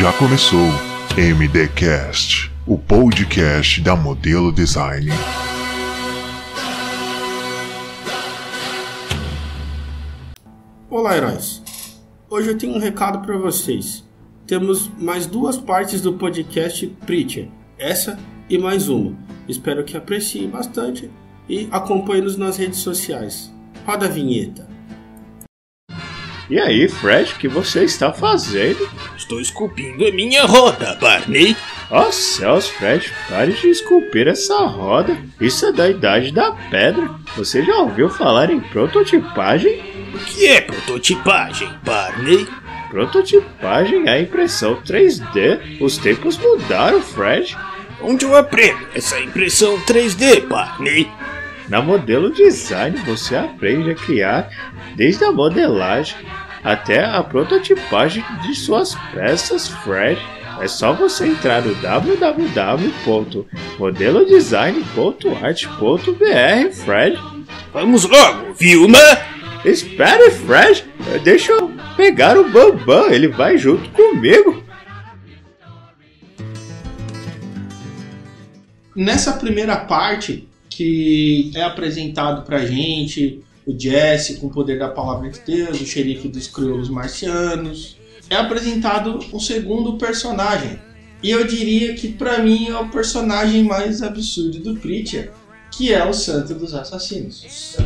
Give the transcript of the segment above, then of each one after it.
Já começou MDcast, o podcast da Modelo Design. Olá, heróis. Hoje eu tenho um recado para vocês. Temos mais duas partes do podcast Preacher, essa e mais uma. Espero que apreciem bastante e acompanhem-nos nas redes sociais. Roda a vinheta. E aí, Fred, o que você está fazendo? Estou esculpindo a minha roda, Barney. Ó céus, Fred, pare de esculpir essa roda. Isso é da idade da pedra. Você já ouviu falar em prototipagem? O que é prototipagem, Barney? Prototipagem é impressão 3D. Os tempos mudaram, Fred. Onde eu aprendo essa impressão 3D, Barney? Na modelo design você aprende a criar desde a modelagem até a prototipagem de suas peças, Fred. É só você entrar no www.modelodesign.art.br, Fred. Vamos logo, Vilma! Espere, Fred. Deixa eu pegar o Bambam, ele vai junto comigo. Nessa primeira parte, que é apresentado pra gente o Jesse com o poder da palavra de Deus, o xerife dos crioulos marcianos, é apresentado um segundo personagem. E eu diria que pra mim é o personagem mais absurdo do Preacher, que é o Santo dos Assassinos.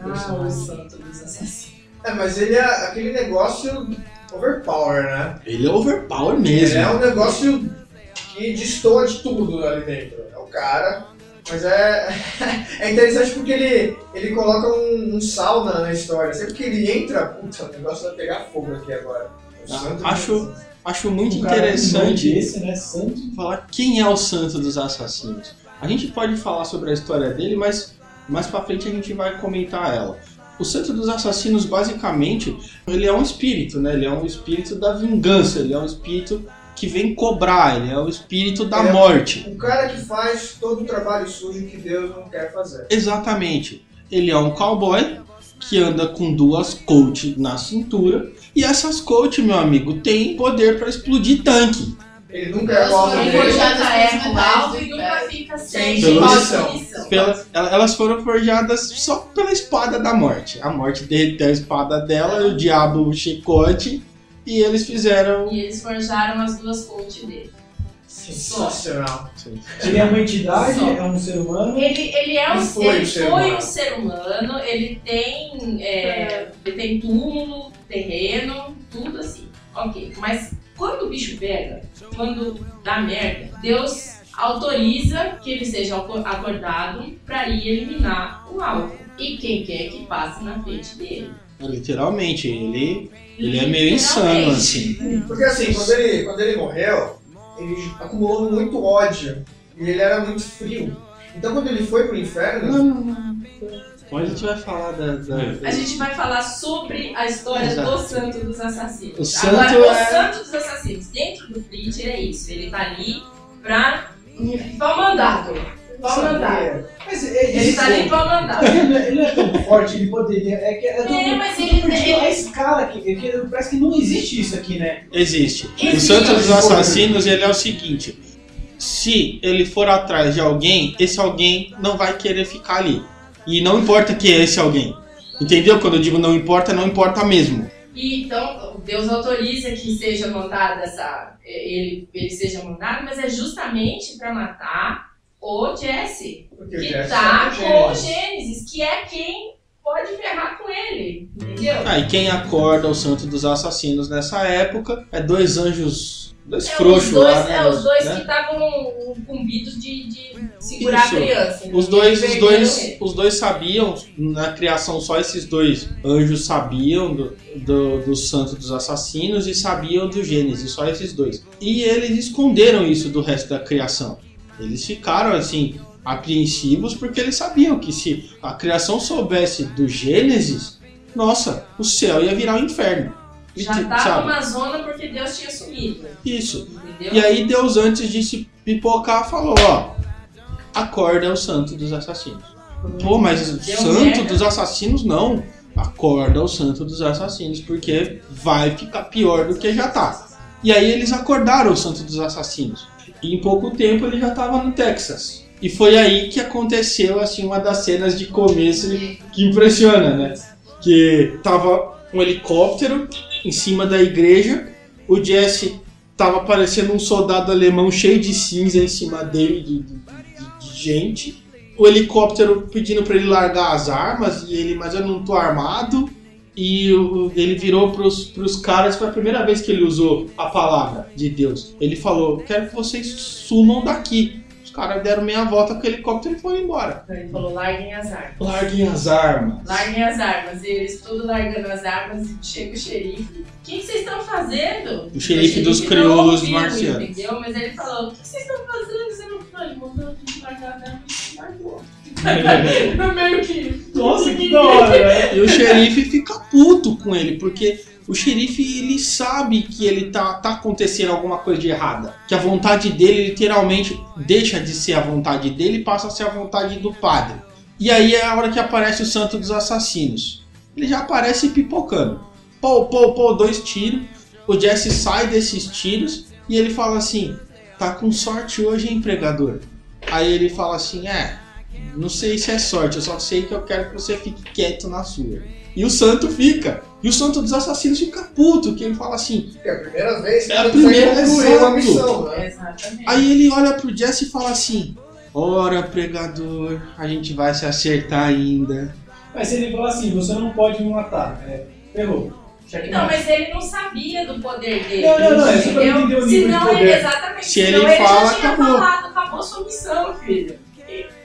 Ah, o santo dos assassinos. É, mas ele é aquele negócio overpower, né? Ele é overpower Ele mesmo. é um negócio que destoa de tudo ali dentro. É o cara. Mas é, é interessante porque ele, ele coloca um, um sal na, na história. Sempre que ele entra, puta, o negócio vai pegar fogo aqui agora. O Ah, santo dos acho- assassinos. Acho muito Um nome interessante Desse, né? Santo. falar quem é o Santo dos Assassinos. A gente pode falar sobre a história dele, mas mais pra frente a gente vai comentar ela. O Santo dos Assassinos, basicamente, ele é um espírito, né? Ele é um espírito da vingança, ele é um espírito que vem cobrar, ele é o espírito da é- morte. O cara que faz todo o trabalho sujo que Deus não quer fazer. Exatamente. Ele é um cowboy que anda com duas coach na cintura. E essas coach, meu amigo, tem poder pra explodir tanque. Ele nunca é e nunca inferno. fica Sem. Pela- ela- elas foram forjadas só pela espada da morte. A morte derreteu a espada dela, e o diabo o chicote, e eles fizeram. E eles forjaram as duas coach dele. Sensacional. Ele é uma entidade, Só. é um ser humano. Ele, ele é um, Ele foi ele um ser foi humano. um ser humano, ele tem, é, ele tem túmulo, terreno, tudo assim. Ok, mas quando o bicho pega, quando dá merda, Deus autoriza que ele seja aco- acordado para ir eliminar o alvo. E quem quer que passe na frente dele. Literalmente, ele, ele é meio insano, assim. Porque assim, quando ele, quando ele morreu, ele acumulou muito ódio. E ele era muito frio. Então quando ele foi pro inferno, Não, não, não. A gente vai falar da. da- A gente vai falar sobre a história Exato. do Santo dos Assassinos. O santo Agora, o é- Santo dos Assassinos, dentro do Preacher, é isso. Ele tá ali pra. pra mandar. Pra mandar. Mas ele, Ele tá ali pra mandar. ele, não é- é tão forte, ele poderia. É, que, é, tão- É, mas ele- porque ele- A escala aqui, é que parece que não existe isso aqui, né? Existe. O Existe. Santo dos Assassinos, ele é o seguinte: se ele for atrás de alguém, esse alguém não vai querer ficar ali. E não importa que é esse alguém. Entendeu? Quando eu digo não importa, não importa mesmo. E então, Deus autoriza que seja mandada essa. Ele, ele seja mandado, mas é justamente pra matar o Jesse. porque o Que Jesse tá é com o. Gênesis, que é quem pode ferrar com ele. Entendeu? Ah, e quem acorda o Santo dos Assassinos nessa época é dois anjos. Dois É, frouxos os dois, lá, né? é, os dois né? que estavam incumbidos de, de segurar Isso. a criança. Os E dois, os dois, ele. os dois sabiam, na criação só esses dois anjos sabiam do, do, do santo dos assassinos e sabiam do Gênesis, só esses dois. E eles esconderam isso do resto da criação. Eles ficaram assim, apreensivos porque eles sabiam que se a criação soubesse do Gênesis, nossa, o céu ia virar um inferno. Já Sabe? tava uma zona porque Deus tinha sumido. Isso. Entendeu? E aí Deus, antes de se pipocar, falou, ó, acorda o santo dos assassinos. Pô, mas o Deu santo dos assassinos não. Acorda o santo dos assassinos, porque vai ficar pior do que já tá. E aí eles acordaram o Santo dos Assassinos. E em pouco tempo ele já estava no Texas. E foi aí que aconteceu assim uma das cenas de começo que impressiona, né? Que tava um helicóptero em cima da igreja, o Jesse tava parecendo um soldado alemão cheio de cinza em cima dele de, de- de- gente. O helicóptero pedindo para ele largar as armas e ele, mas eu não tô armado. E o- ele virou pros, pros caras, foi a primeira vez que ele usou a palavra de Deus. Ele falou: Quero que vocês sumam daqui. Os caras deram meia volta com o helicóptero e foram embora. Ele falou, larguem as armas. Larguem as armas. Larguem as armas. E eles tudo largando as armas e chega o xerife. O que, vocês estão fazendo? O xerife dos não crioulos ouviu, marcianos. Entendeu? Mas ele falou, o que vocês estão fazendo? Você não falou, ele mandou a gente largar as armas e largou. Meio que... Nossa, que da hora? E o xerife fica puto com ele, porque o xerife ele sabe que ele tá, tá acontecendo alguma coisa de errada. Que a vontade dele literalmente deixa de ser a vontade dele e passa a ser a vontade do padre. E aí é a hora que aparece o santo dos assassinos. Ele já aparece pipocando. Pô, pô, pô, dois tiros. O Jesse sai desses tiros e ele fala assim: tá com sorte hoje, hein, pregador? Aí ele fala assim: é, não sei se é sorte, eu só sei que eu quero que você fique quieto na sua. E o santo fica. E o santo dos assassinos fica puto, que ele fala assim. É a primeira vez que É a primeira, concluir uma missão, né? Exatamente. Aí ele olha pro Jesse e fala assim: Ora, pregador, a gente vai se acertar ainda. Mas se ele falar assim, você não pode me matar, é, ferrou. Não, mas ele não sabia do poder dele. Não, não, não, é só pra entendeu? entender o nível Senão de poder. ele, exatamente. Se senão ele ele fala, já tinha acabou. falado, acabou sua missão, filho.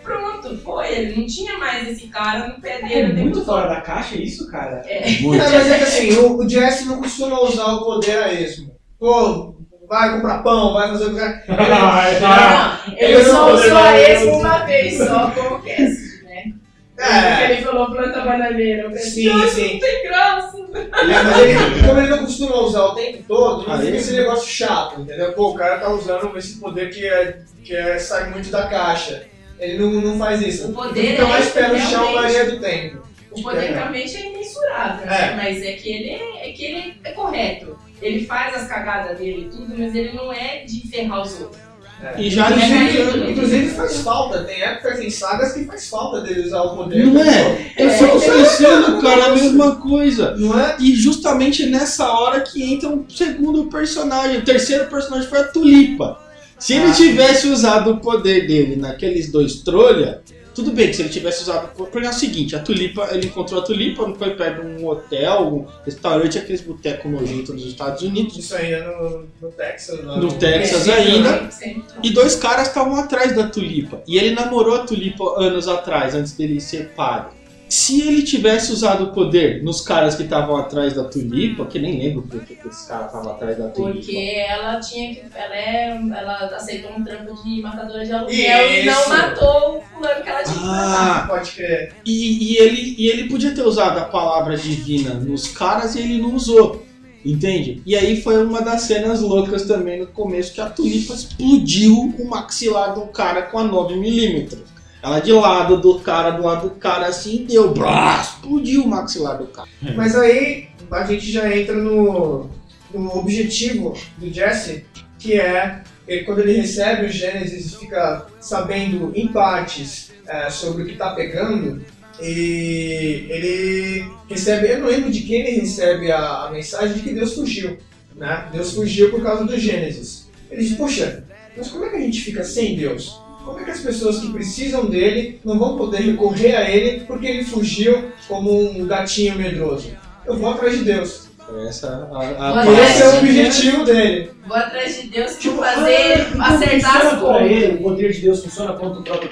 Pronto, foi. Ele não tinha mais esse cara no pé dele. É muito fora da caixa isso, cara? Muito. É, mas é que assim, o, o Jesse não costuma usar o poder a esmo. Pô, vai comprar pão, vai fazer o que. Ah, Não, ele Eu só não usou esse mais. uma vez só como cast, né? É. Ele falou planta bananeira. Eu pensei, Sim, "Nossa, sim. Não tem graça. É, mas ele, como ele não costuma usar o tempo todo, não Ah, fica ele- esse negócio chato, entendeu? Pô, o cara tá usando esse poder que, é, que é, sai muito da caixa. Ele não, não faz isso. O poder Fica é mais pé no chão a realmente- maioria do tempo. O poder realmente é imensurável, né? Mas é que ele é, é que ele é correto. Ele faz as cagadas dele e tudo, mas ele não é de ferrar os outros. É. E já inclusive, inclusive faz falta, tem épocas em sagas que faz falta dele usar o poder. Não é? Eu fico pensando, cara, a mesma coisa. Não é? E justamente nessa hora que entra um segundo personagem. O terceiro personagem foi a Tulipa. Se ele Ah. tivesse usado o poder dele naqueles dois trolha, tudo bem que se ele tivesse usado. Porque é o seguinte, a Tulipa, ele encontrou a Tulipa, não foi perto de um hotel, um restaurante, aqueles botecos nojentos nos Estados Unidos. Isso ainda no, no Texas. lá No Texas ainda. Sempre. E dois caras estavam atrás da Tulipa. E ele namorou a Tulipa anos atrás, antes dele ser padre. Se ele tivesse usado o poder nos caras que estavam atrás da Tulipa, que nem lembro por que esse cara estava atrás da Tulipa. Porque ela tinha que. Ela, é, ela aceitou um trampo de matadora de aluguel e não matou o fulano que ela tinha que matar. Ah, Pode crer. e, e ele, e ele podia ter usado a palavra divina nos caras e ele não usou. Entende? E aí foi uma das cenas loucas também no começo que a Tulipa explodiu o maxilar do cara com a 9mm. Ela de lado do cara, do lado do cara assim, deu, brá, explodiu o maxilar do cara. Mas aí a gente já entra no, no objetivo do Jesse, que é ele, quando ele recebe o Gênesis e fica sabendo em partes é, sobre o que está pegando, e ele recebe, eu não lembro de quem ele recebe a, a mensagem de que Deus fugiu. Né? Deus fugiu por causa do Gênesis. Ele diz, poxa, mas como é que a gente fica sem Deus? Como é que as pessoas que precisam dele não vão poder recorrer a ele porque ele fugiu como um gatinho medroso? Eu vou atrás de Deus. Essa a, Boa a, tarde. Esse é o objetivo dele. Vou atrás de Deus Tipo, fazer ah, acertar as contas. ele, o poder de Deus funciona contra o próprio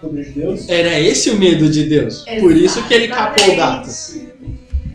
poder de Deus? Era esse o medo de Deus. Por isso que ele capou o gato.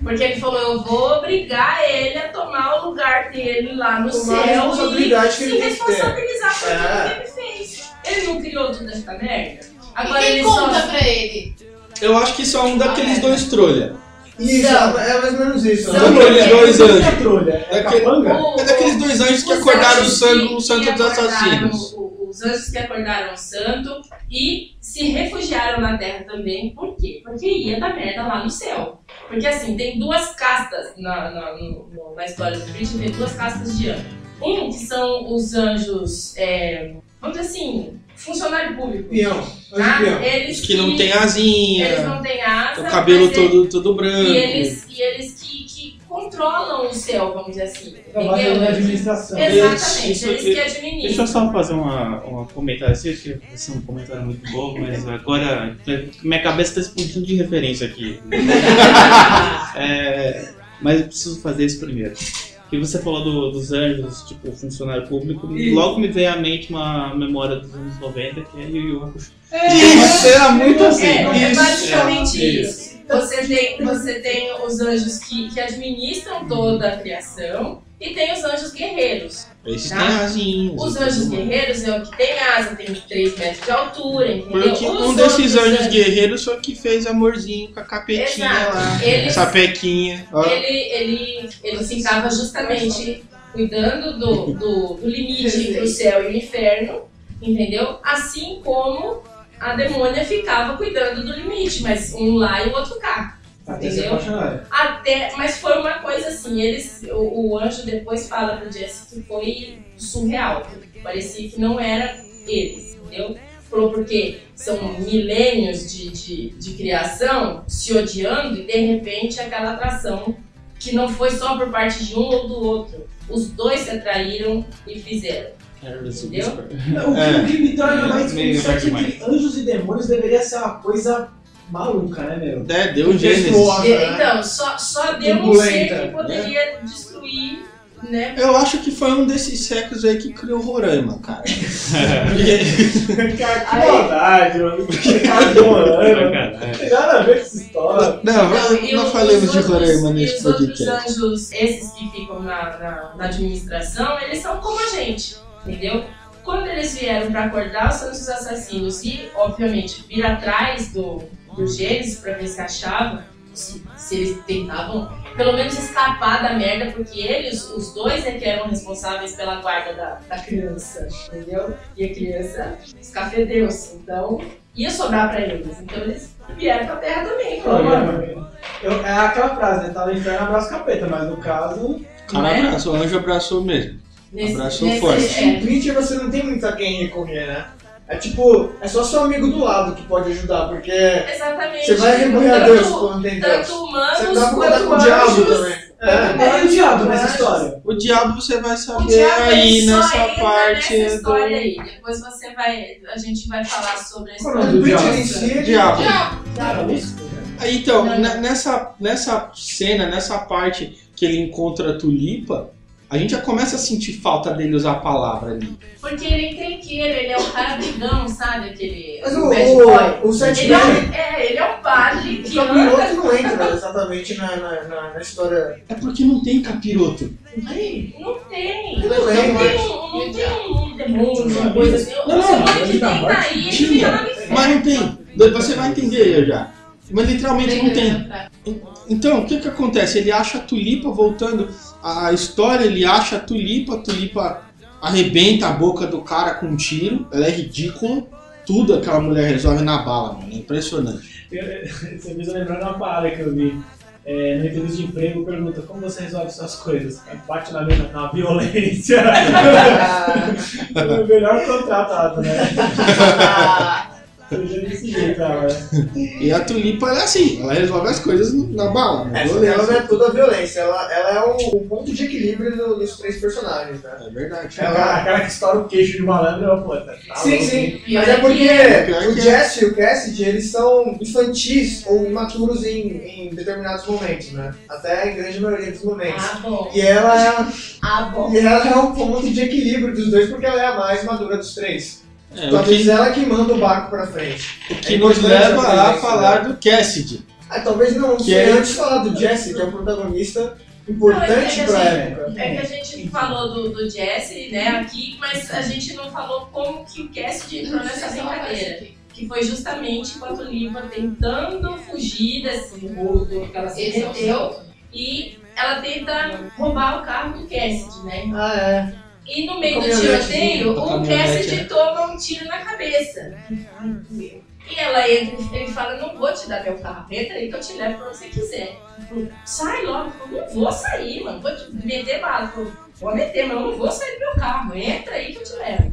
Porque ele falou, eu vou obrigar ele a tomar o lugar dele lá no Tomar a céu e responsabilidade que ele se responsabilizar por É. tudo que ele fez. Ele não criou toda essa merda. Agora e quem ele conta só... pra ele? Eu acho que isso é um daqueles Ah, é. dois trolha. Isso, São. é mais ou menos isso. São né? Daqueles dois É anjos. trolha, é Daquele- capanga? O- É daqueles dois anjos que os acordaram o anjos sangue, que- o santo que dos acordaram assassinos. o- Os anjos que acordaram o santo e se refugiaram na terra também. Por quê? Porque ia dar merda lá no céu. Porque assim, tem duas castas na, na, no- no- na história do Christian, tem duas castas de anjo. Um que são os anjos, é, vamos dizer assim, funcionário público. Peão. Tá? peão. Eles Que não tem asinha, Eles não têm asa. o cabelo ele- todo, todo branco. E eles, e eles que, que controlam o céu, vamos dizer assim. Trabalha na Entendeu? administração. Exatamente, Isso- eles que administram. Deixa eu só fazer uma, uma comentário. Eu sei que vai ser um comentário muito bom, mas agora minha cabeça está explodindo de referência aqui. É, mas eu preciso fazer isso primeiro. Que você falou do- dos anjos, tipo, funcionário público, e logo me veio à mente uma memória dos anos 90, que é Yu Yu Hakusho. Isso, era muito assim. É, é isso. basicamente é, isso. Você tem, você tem os anjos que, que administram toda a criação e tem os anjos guerreiros. Esses Tá? têm asinhas. Os anjos guerreiros é o que tem asa, tem 3 metros de altura, entendeu? Porque Os um desses outros anjos guerreiros foi que fez amorzinho com a capetinha Exato. lá. Eles- Sapequinha. Ó. ele, ele, ele ficava justamente cuidando do, do, do limite entre o céu e o inferno, entendeu? Assim como a demônia ficava cuidando do limite, mas um lá e o outro cá. Até Entendeu? Até, mas foi uma coisa assim, eles, o, o anjo depois fala pro Jesse que foi surreal, que parecia que não era eles, entendeu? Falou porque são milênios de, de, de criação se odiando e de repente aquela atração que não foi só por parte de um ou do outro. Os dois se atraíram e fizeram. Entendeu? O que, É. o que me torna mais Meio isso é que anjos e demônios deveria ser uma coisa maluca, né, meu? É, deu um Gênesis. Então, só, só deu um ser que poderia destruir, né? Eu acho que foi um desses séculos aí que criou Roraima, cara. Porque- Cara, que Aí- maldade, mano. Que cara de Roraima. Cara, Não tem nada a ver com essa história. Não, não os falemos de Roraima nesse os outros podcast. anjos, esses que ficam na, na, na administração, eles são como a gente, entendeu? Quando eles vieram para acordar os santos assassinos e, obviamente, vir atrás do, do Gênesis para ver se achavam, se, se eles tentavam pelo menos escapar da merda, porque eles, os dois, é que eram responsáveis pela guarda da, da criança, entendeu? E a criança escafedeu-se, então ia sobrar para eles. Então eles vieram pra terra também, mano, Eu- é aquela frase, né? Tá no inferno, abraça o capeta, mas no caso. O cara abraçou, o anjo abraçou mesmo. Nesse, Abraçou nesse- forte. Em É, Twitch você não tem muito a quem recorrer, né? É tipo, é só seu amigo do lado que pode ajudar, porque exatamente. você vai recorrer a Deus quando tem Deus. Tanto Você humanos dá pra contar quanto com o diabo também. É. É o diabo nessa história. O diabo você vai saber diabo aí nessa parte nessa do. aí. Depois você vai, a gente vai falar sobre a o história do diabo? Diabo. Aí, Então, nessa, nessa cena, nessa parte que ele encontra a tulipa, a gente já começa a sentir falta dele usar a palavra ali. Porque ele é encrenqueiro, ele é o cara brigão, sabe? Aquele. Mas o o, bad boy. o, o Sete Ele é, é, ele é um padre o que anda. capiroto não entra exatamente na, na, na, na história. É porque não tem capiroto. Não tem. Eu não Não tem, um, não tem um demônio, uma coisa assim. Não, o não, tá tem daí, ele Tinha. fica lá no inferno. Mas não tem. Você vai entender eu já. Mas literalmente não tem. Então, o que que acontece? Ele acha a tulipa voltando. A história, ele acha a tulipa, a tulipa arrebenta a boca do cara com um tiro. Ela é ridícula. Tudo aquela mulher resolve na bala, mano. É impressionante. Você me lembrar de uma parada que eu vi. É, no entrevista de emprego, pergunta como você resolve suas coisas. Bate na mesa na violência. o melhor contratado, né? Cara. E a tulipa ela é assim, ela resolve as coisas na bala. Na Essa violência. dela não é toda a violência, ela, ela é o, o ponto de equilíbrio do- dos três personagens, né? É verdade. Aquela, aquela que estoura o queixo de malandro, eu, pô, tá Sim, louco, sim. Mas é é que porque Pior o é. Jesse e o Cassidy, eles são infantis ou imaturos em, em determinados momentos, né? Até a grande maioria dos momentos. Ah, bom. E ela, é, Ah, bom. e ela é um ponto de equilíbrio dos dois, porque ela é a mais madura dos três. É, o Talvez que, ela que manda o barco pra frente. o que é nos leva a falar do Cassidy. Ah, talvez não, Que é- antes falar do Jesse, que é o protagonista importante Não, é pra gente- época. É que a gente falou do, do Jesse, né, aqui, mas a gente não falou como que o Cassidy entrou nessa brincadeira. Que foi justamente a Tulipa tentando fugir desse rolo que ela se é o meteu. E ela tenta roubar o carro do Cassidy, né? Ah, é. E no meio do tiroteio, o Cassidy é. toma um tiro na cabeça. E ela entra e ele fala, não vou te dar meu carro, entra aí que eu te levo pra onde você quiser. Sai logo, não vou sair, mano, vou te meter bala. Vou meter, mas eu não vou sair do meu carro, entra aí que eu te levo.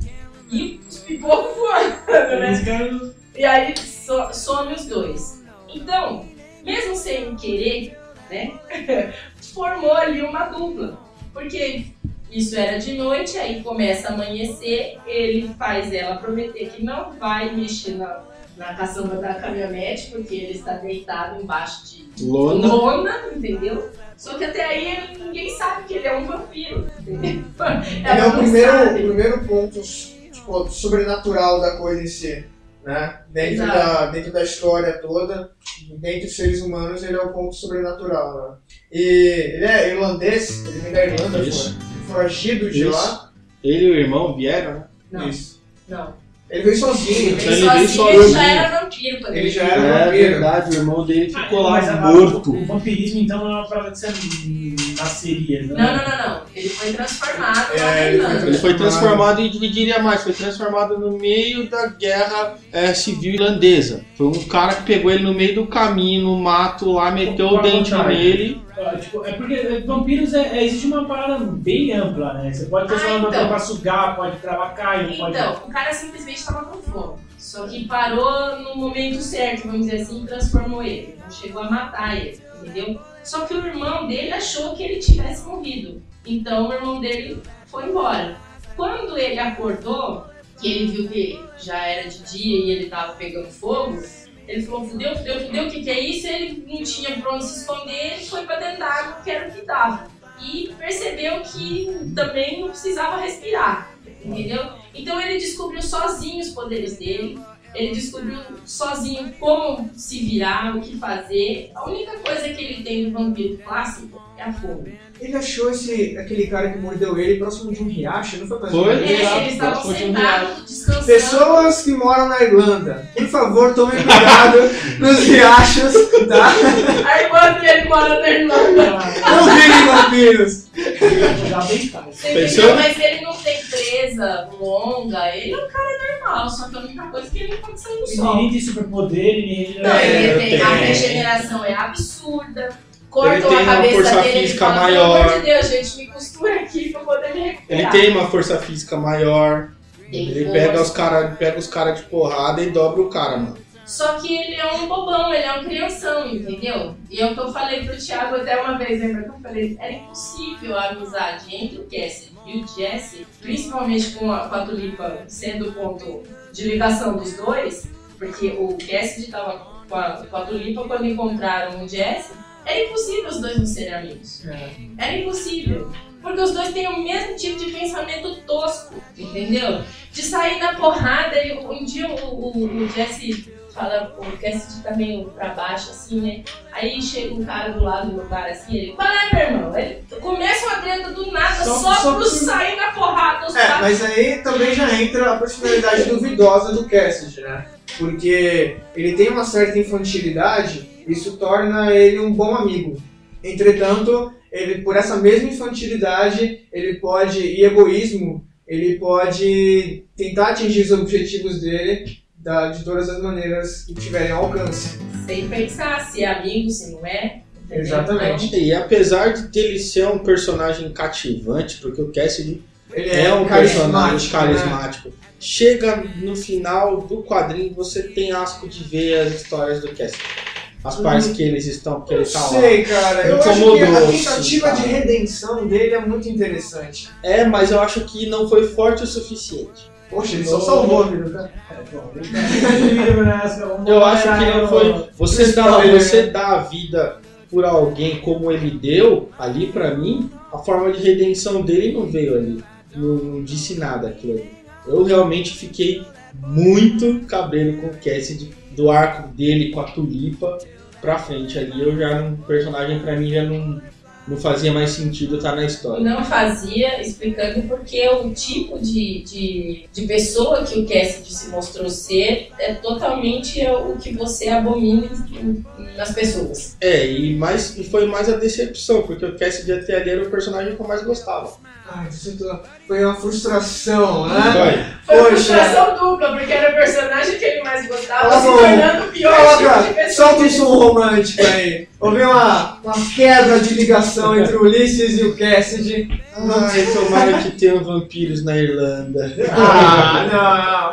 E os pipocos voando, né? E aí so- some os dois. Então, mesmo sem querer, né? formou ali uma dupla. Porque isso era de noite, aí começa a amanhecer, ele faz ela prometer que não vai mexer na, na caçamba da caminhonete, porque ele está deitado embaixo de Lona. lona, entendeu? Só que até aí ninguém sabe que ele é um vampiro, entendeu? Ele é o primeiro, sabe. primeiro ponto tipo, sobrenatural da coisa em si. Né? Dentro, Exato. da, dentro da história toda, dentre os seres humanos, ele é o ponto sobrenatural. Né? E ele é irlandês, ele vem da Irlanda, Isso. foi foragido de Isso. lá. Ele e o irmão vieram, né? Não, Isso. não. Ele veio sozinho. Ele, ele veio sozinho, ele já era vampiro quando Ele já era É vampiro. verdade, o irmão dele ficou Ah, lá morto. O vampirismo, então, não é uma parada que você nasceria, né? Não, não, não, não. Ele foi transformado É, lá na ele foi Irlanda. Ele foi transformado e dividiria mais, foi transformado no meio da guerra eh, civil irlandesa. Foi um cara que pegou ele no meio do caminho, no mato lá, meteu o dente nele. Ah, tipo, é porque é, vampiros é, é- existe uma parada bem ampla, né? Você pode transformar Ah, então. pra sugar, pode travar carne, pode. Então, o cara simplesmente estava com fome. Só que parou no momento certo, vamos dizer assim, e transformou ele. Não chegou a matar ele, entendeu? Só que o irmão dele achou que ele tivesse morrido. Então o irmão dele foi embora. Quando ele acordou, que ele viu que já era de dia e ele tava pegando fogo, ele falou, fudeu, fudeu, fudeu, o que, que é isso? Ele não tinha pra onde se esconder, ele foi pra dentro da água, que era o que dava. E percebeu que também não precisava respirar, entendeu? Então ele descobriu sozinho os poderes dele, ele descobriu sozinho como se virar, o que fazer. A única coisa que ele tem do vampiro clássico é a fome. Ele achou esse, aquele cara que mordeu ele próximo de um riacho, não foi mais Foi? É, Exato, eles estavam um sentados. Pessoas que moram na Irlanda, por favor, tomem cuidado nos riachos, tá? Aí quando ele mora na Irlanda, Não virem vampiros. Já bem entendeu? Mas ele não tem presa longa, ele é um cara normal, só que a única coisa é que ele não pode sair no E sol. nem tem superpoder, nem Não, É, ele tem, a regeneração é absurda. Cortam Ele tem a uma cabeça força dele, ele física fala, maior. Pelo amor de Deus, gente, me costura aqui pra poder me recuperar. Ele tem uma força física maior. Ele pega os caras pega os cara de porrada e dobra o cara, mano. Só que ele é um bobão, ele é um crianção, entendeu? E é o que eu falei pro Thiago até uma vez, lembra que eu falei? Era impossível a amizade entre o Cassidy e o Jesse, principalmente com a, com a Tulipa sendo o ponto de ligação dos dois, porque o Cassidy tava com a, com a Tulipa quando encontraram o Jesse, era impossível os dois não serem amigos. Era impossível. Porque os dois têm o mesmo tipo de pensamento tosco, entendeu? De sair na porrada. E um dia o, o, o Jesse fala, o Cassidy tá meio pra baixo, assim, né? Aí chega um cara do lado do meu cara, assim, ele, qual é, meu irmão? Ele começa uma treta do nada Só- só, só pro por- sair na porrada. Os É, caras. mas aí também já entra a personalidade duvidosa do Cassidy, né? Porque ele tem uma certa infantilidade, isso torna ele um bom amigo. Entretanto, ele por essa mesma infantilidade, ele pode e egoísmo, ele pode tentar atingir os objetivos dele da- de todas as maneiras que tiverem alcance. Sem pensar se é amigo, se não é. entendeu? Exatamente. E apesar de ele ser um personagem cativante, porque o Cassidy Ele é, um personagem carismático, né? carismático. Chega no final do quadrinho, você tem asco de ver as histórias do Cassidy. As partes que eles estão, que ele tá lá. sei, cara. Eu acho que a incomodou, tentativa assim, de redenção dele é muito interessante. É, mas eu acho que não foi forte o suficiente. Poxa, ele só salvou a vida, cara. Eu acho que não foi. Você dá, você né? dá a vida por alguém como ele deu, ali pra mim, a forma de redenção dele não veio ali. Não, não disse nada aquilo ali. Eu realmente fiquei muito cabreiro com o Cassidy, do arco dele com a tulipa pra frente ali. Eu já não. O personagem pra mim já não, não fazia mais sentido estar na história. Não fazia, explicando porque o tipo de, de, de pessoa que o Cassidy se mostrou ser é totalmente o que você abomina nas pessoas. É, e, mais, e foi mais a decepção, porque o Cassidy até ali era o personagem que eu mais gostava. Ai, foi uma frustração, né? Foi. Foi Poxa. frustração dupla, porque era o personagem que ele mais gostava, Tá se tornando o pior tipo Coloca, pessoa. solta um som romântico aí. Houve uma, uma quebra de ligação entre o Ulisses e o Cassidy. Ai, tomara que tenham vampiros na Irlanda. Ah,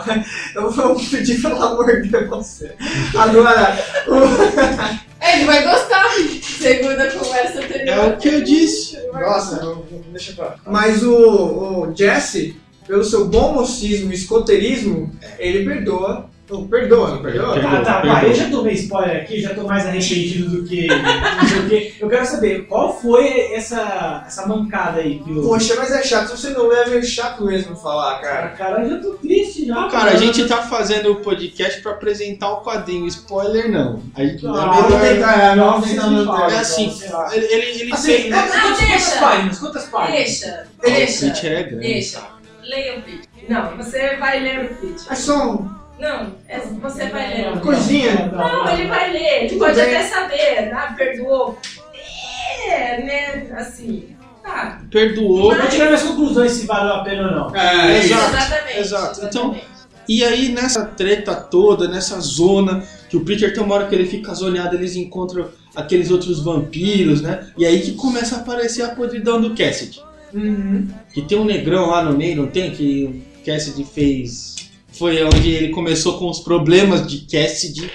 não. Eu vou pedir pelo amor de você. Agora, o- Ele vai gostar, segundo a conversa anterior. É o que eu disse. Nossa, deixa pra lá. Mas o, o Jesse, pelo seu bom mocismo e escoteirismo, ele perdoa. Não, perdoa, não perdoa? Tá, tá, perdoa. pai, eu já tomei spoiler aqui, já tô mais arrependido do que não sei o quê. Eu quero saber, qual foi essa, essa mancada aí que o... Poxa, mas é chato. Se você não lê, é chato mesmo falar, cara. Cara, eu já tô triste já. Cara, a gente tá fazendo o podcast pra apresentar o quadrinho. Spoiler não. A gente Ah, é melhor- tentar, é, Não, vocês tentar manter. falam, É assim, então, ele, ele, ele Assim, tem. é- Não, Quantas deixa. páginas? Quantas páginas? Deixa, O deixa, Preacher é grande. deixa. Leia o pitch. Não, você vai ler o pitch. É só um Não, é- você vai ler o pitch. Coisinha. Não, ele vai ler, ele Tudo pode bem. até saber, ah, perdoou. É, né, assim, tá. Perdoou. Vou tirar minhas conclusões se valeu a pena ou não. É, Exato, exatamente. exato. Então. E aí, nessa treta toda, nessa zona, que o Preacher tem uma hora que ele fica zoneado, eles encontram aqueles outros vampiros, né? E aí que começa a aparecer a podridão do Cassidy. Uhum. Que tem um negrão lá no meio, não tem? Que o Cassidy fez. Foi onde ele começou com os problemas de Cassidy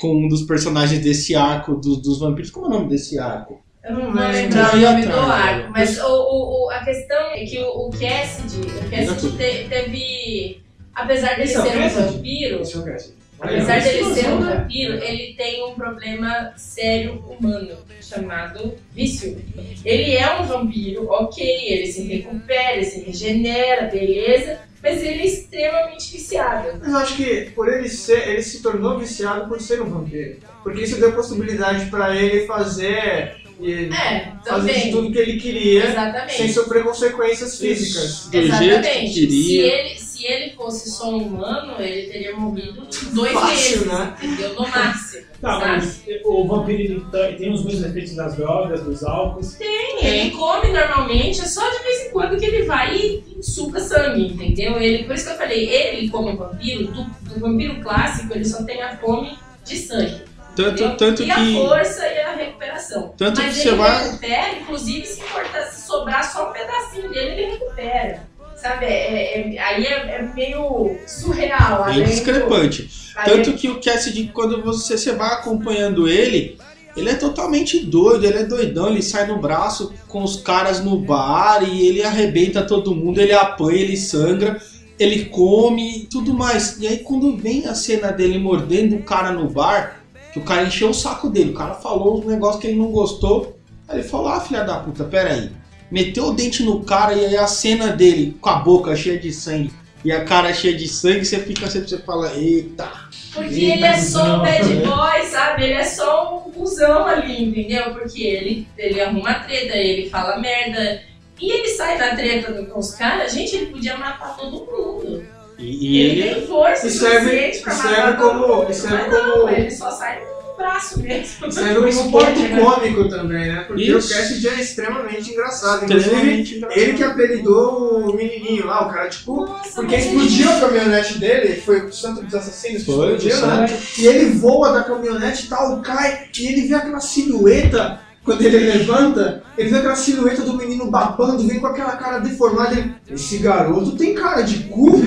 com um dos personagens desse arco do- dos vampiros. Como é o nome desse arco? Eu não vou Mas lembrar o nome do arco, mas o, o, o- a questão é que o, o Cassidy, o Diga Cassidy te- teve. Apesar dele Esse é o ser um vampiro, é o Cassidy. apesar Olha, dele ser um vampiro, ele tem um problema sério humano chamado vício. Ele é um vampiro, ok, ele se recupera, ele se regenera, beleza, mas ele é extremamente viciado. Mas eu acho que por ele ser, ele se tornou viciado por ser um vampiro. Porque isso deu possibilidade pra ele fazer e É, fazer tudo que ele queria Exatamente. sem sofrer consequências físicas. Do jeito que Exatamente. Se queria. ele, se ele fosse só um humano, ele teria morrido em dois Fácil, meses, né? entendeu? No máximo. Tá, sabe? mas o vampiro ele tá- tem os mesmos efeitos das drogas, dos álcools. Tem, ele come normalmente, é só de vez em quando que ele vai e suga sangue, entendeu? Ele, por isso que eu falei, ele como vampiro, do, do vampiro clássico, ele só tem a fome de sangue. Tanto, entendeu? tanto e a que. força e a recuperação. Tanto Mas que você ele vai. recupera, inclusive se, cortar, se sobrar só um pedacinho dele, ele recupera. Sabe, é- é- aí é, é meio surreal. Bem discrepante. Tanto que o Cassidy, quando você, você vai acompanhando ele, ele é totalmente doido, ele é doidão, ele sai no braço com os caras no bar e ele arrebenta todo mundo, ele apanha, ele sangra, ele come e tudo mais. E aí quando vem a cena dele mordendo o cara no bar, que o cara encheu o saco dele, o cara falou uns negócios que ele não gostou, aí ele falou, ah filha da puta, peraí. Meteu o dente no cara e aí a cena dele com a boca cheia de sangue e a cara cheia de sangue, você fica sempre, você fala, eita. Porque ele é só um bad boy, sabe? Ele é só um cuzão ali, entendeu? Porque ele, ele arruma treta, ele fala merda. E ele sai da treta com os caras, gente, ele podia matar todo mundo. E, e ele, ele, tem força serve- suficiente pra e matar serve todo como- mundo. serve mas não, como- ele só sai braço mesmo. Serve como Esporte, ponto né? cômico também, né? Porque Isso. o Cassidy é extremamente engraçado. Inclusive, extremamente engraçado. ele que apelidou o menininho lá, o cara de cu, Nossa, porque explodiu a caminhonete dele, foi o Santo dos Assassinos que explodiu, né? E ele voa da caminhonete e tal, cai, e ele vê aquela silhueta, quando ele levanta, ele vê aquela silhueta do menino babando, vem com aquela cara deformada, ele, esse garoto tem cara de cu.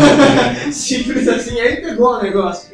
Simples assim, aí pegou o negócio.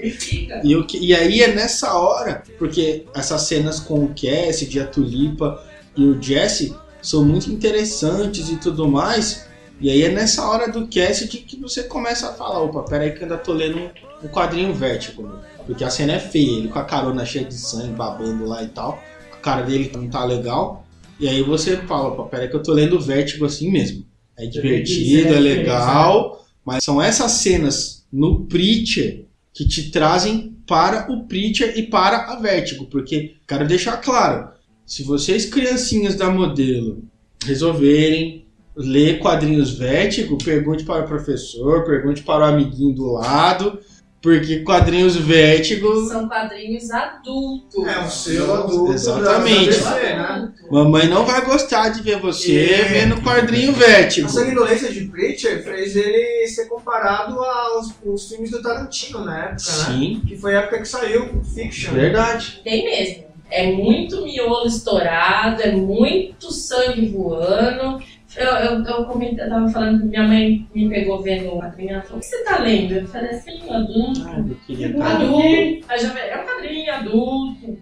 E, o que- e aí é nessa hora, porque essas cenas com o Cassidy, a Tulipa e o Jesse são muito interessantes e tudo mais. E aí é nessa hora do Cassidy que você começa a falar, opa, peraí que eu ainda tô lendo um, um quadrinho Vertigo. né? Porque a cena é feia, ele com a carona cheia de sangue, babando lá e tal. Cara dele não tá legal. E aí você fala, opa, peraí que eu tô lendo Vertigo assim mesmo. É divertido, é legal. Mas são essas cenas no Preacher que te trazem para o Preacher e para a Vertigo, porque quero deixar claro, Se vocês, criancinhas da modelo, resolverem ler quadrinhos Vértigo, pergunte para o professor, pergunte para o amiguinho do lado, porque quadrinhos Vértigo. São quadrinhos adultos. É um selo adulto. Exatamente. da DC, né? Mamãe não vai gostar de ver você É. vendo quadrinho Vértigo. A sanguinolência de Preacher fez ele ser comparado aos os filmes do Tarantino na época, né? Sim, Que foi a época que saiu Fiction. verdade. Tem mesmo. É muito miolo estourado, é muito sangue voando. Eu, eu, eu, comentei, eu tava falando que minha mãe me pegou vendo o quadrinho. Ela falou: O que você tá lendo? Eu falei assim: adulto. Ai, meu querido. Tipo, adulto. É um quadrinho adulto.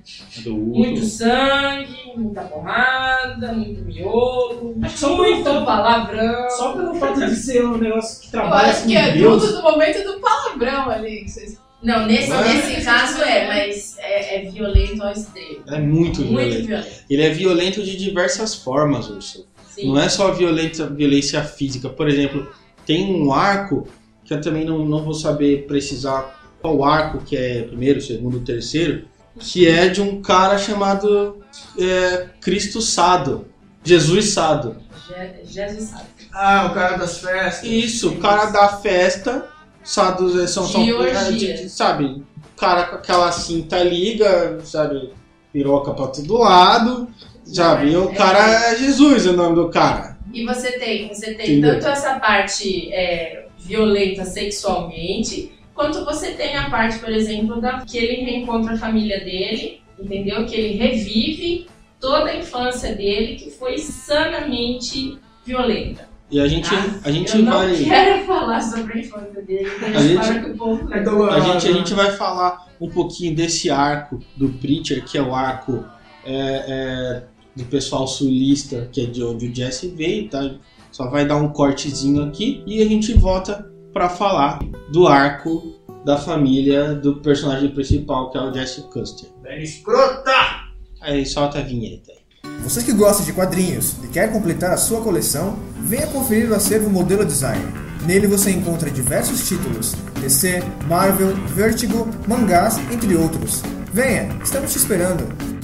Muito sangue, muita porrada, muito miolo. Acho que só muito pelo palavrão. Só pelo fato de ser um negócio que Eu trabalha acho com que é Deus. tudo do momento do palavrão ali. Que vocês... Não, nesse, Não é? nesse caso é, mas é, é violento ao extremo. É muito Muito violento. violento. Ele é violento de diversas formas, Urso. Sim. Não é só violência, violência física. Por exemplo, tem um arco que eu também não, não vou saber precisar qual arco que é primeiro, segundo, terceiro, que é de um cara chamado é, Cristo Sado, Jesus Sado. Je- Jesus sabe. Ah, o cara das festas. Isso, o cara da festa, Sados é, são, são De orgia. de- de- sabe, o cara com aquela cinta liga, sabe, piroca pra todo lado, sabe, e o cara é Jesus, é o nome do cara. E você tem, você tem Entendeu? tanto essa parte é, violenta sexualmente, quanto você tem a parte, por exemplo, da que ele reencontra a família dele, entendeu? Que ele revive toda a infância dele, que foi sanamente violenta. E a gente, tá? a gente Eu não vai. quero falar sobre a infância dele, A gente- que o povo É A gente, a né? gente vai falar um pouquinho desse arco do Preacher, que é o arco é, é, do pessoal sulista, que é de onde o Jesse veio, tá? Só vai dar um cortezinho aqui e a gente volta pra falar do arco da família do personagem principal, que é o Jesse Custer. Velho escrota! Aí solta a vinheta. aí. Você que gosta de quadrinhos e quer completar a sua coleção, venha conferir o acervo Modelo Design. Nele você encontra diversos títulos: DC, Marvel, Vertigo, mangás, entre outros. Venha, estamos te esperando.